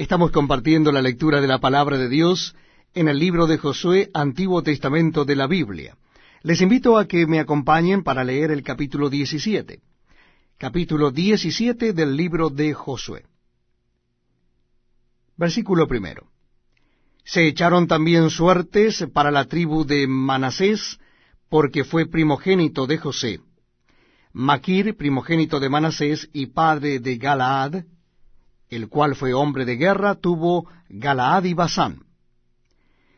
Estamos compartiendo la lectura de la palabra de Dios en el libro de Josué, Antiguo Testamento de la Biblia. Les invito a que me acompañen para leer el capítulo 17. Capítulo 17 del libro de Josué. Versículo primero. Se echaron también suertes para la tribu de Manasés, porque fue primogénito de José. Maquir, primogénito de Manasés y padre de Galaad, el cual fue hombre de guerra, tuvo Galaad y Basán.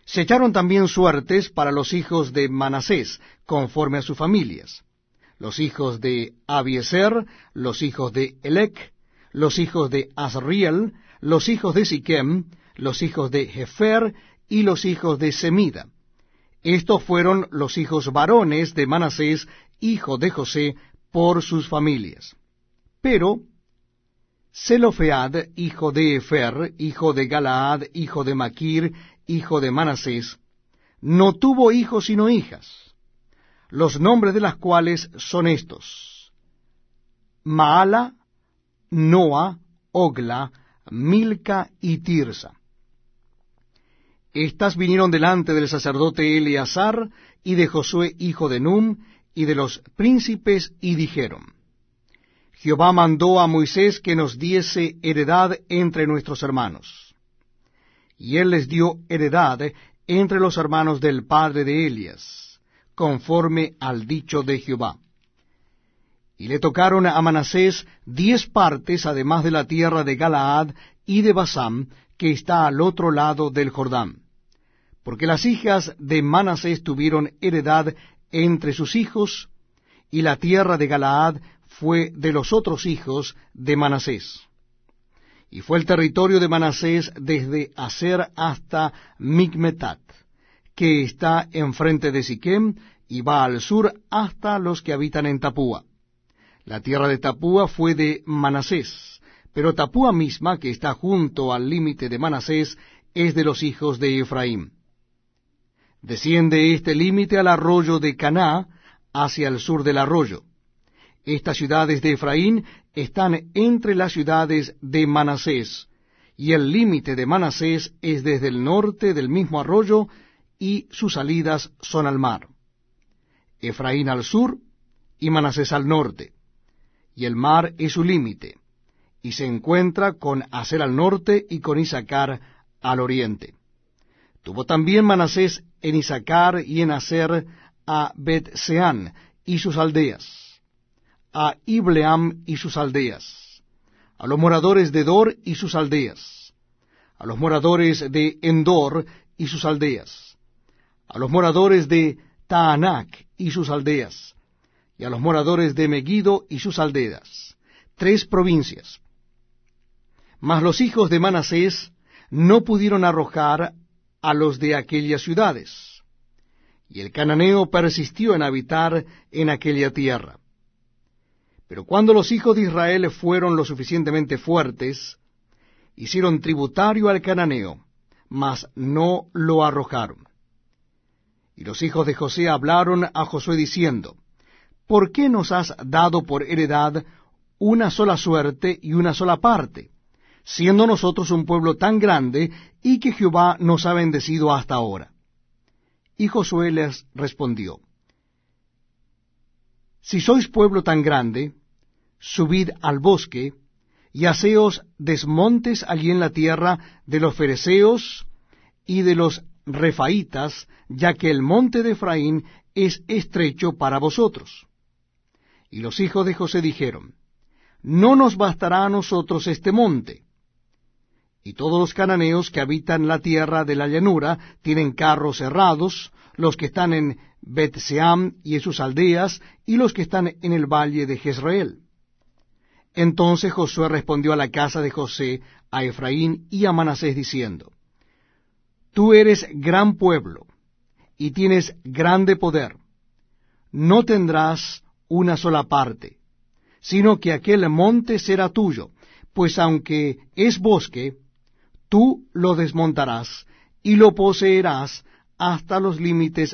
Se echaron también suertes para los hijos de Manasés, conforme a sus familias. Los hijos de Abieser, los hijos de Elec, los hijos de Asriel, los hijos de Siquem, los hijos de Jefer y los hijos de Semida. Estos fueron los hijos varones de Manasés, hijo de José, por sus familias. Pero Zelofead, hijo de Efer, hijo de Galaad, hijo de Maquir, hijo de Manasés, no tuvo hijos sino hijas, los nombres de las cuales son estos. Maala, Noa, Ogla, Milca y Tirsa. Estas vinieron delante del sacerdote Eleazar y de Josué hijo de Num y de los príncipes y dijeron, Jehová mandó a Moisés que nos diese heredad entre nuestros hermanos. Y él les dio heredad entre los hermanos del padre de Elias, conforme al dicho de Jehová. Y le tocaron a Manasés diez partes, además de la tierra de Galaad y de Basán, que está al otro lado del Jordán. Porque las hijas de Manasés tuvieron heredad entre sus hijos, y la tierra de Galaad fue de los otros hijos de Manasés. Y fue el territorio de Manasés desde Aser hasta Migmetat, que está enfrente de Siquem, y va al sur hasta los que habitan en Tapúa. La tierra de Tapúa fue de Manasés, pero Tapúa misma, que está junto al límite de Manasés, es de los hijos de Efraín. Desciende este límite al arroyo de Caná, hacia el sur del arroyo. Estas ciudades de Efraín están entre las ciudades de Manasés, y el límite de Manasés es desde el norte del mismo arroyo, y sus salidas son al mar. Efraín al sur y Manasés al norte, y el mar es su límite, y se encuentra con Aser al norte y con Isaacar al oriente. Tuvo también Manasés en Isaacar y en Aser a Bet-Seán y sus aldeas, a Ibleam y sus aldeas, a los moradores de Dor y sus aldeas, a los moradores de Endor y sus aldeas, a los moradores de Taanac y sus aldeas, y a los moradores de Megiddo y sus aldeas, tres provincias. Mas los hijos de Manasés no pudieron arrojar a los de aquellas ciudades, y el cananeo persistió en habitar en aquella tierra. Pero cuando los hijos de Israel fueron lo suficientemente fuertes, hicieron tributario al cananeo, mas no lo arrojaron. Y los hijos de José hablaron a Josué diciendo, ¿Por qué nos has dado por heredad una sola suerte y una sola parte, siendo nosotros un pueblo tan grande y que Jehová nos ha bendecido hasta ahora? Y Josué les respondió, Si sois pueblo tan grande, subid al bosque, y haceos desmontes allí en la tierra de los fereceos y de los refaitas, ya que el monte de Efraín es estrecho para vosotros. Y los hijos de José dijeron, No nos bastará a nosotros este monte, y todos los cananeos que habitan la tierra de la llanura tienen carros cerrados, los que están en Betseam y en sus aldeas, y los que están en el valle de Jezreel. Entonces Josué respondió a la casa de José, a Efraín y a Manasés, diciendo, Tú eres gran pueblo, y tienes grande poder. No tendrás una sola parte, sino que aquel monte será tuyo, pues aunque es bosque, tú lo desmontarás y lo poseerás hasta los límites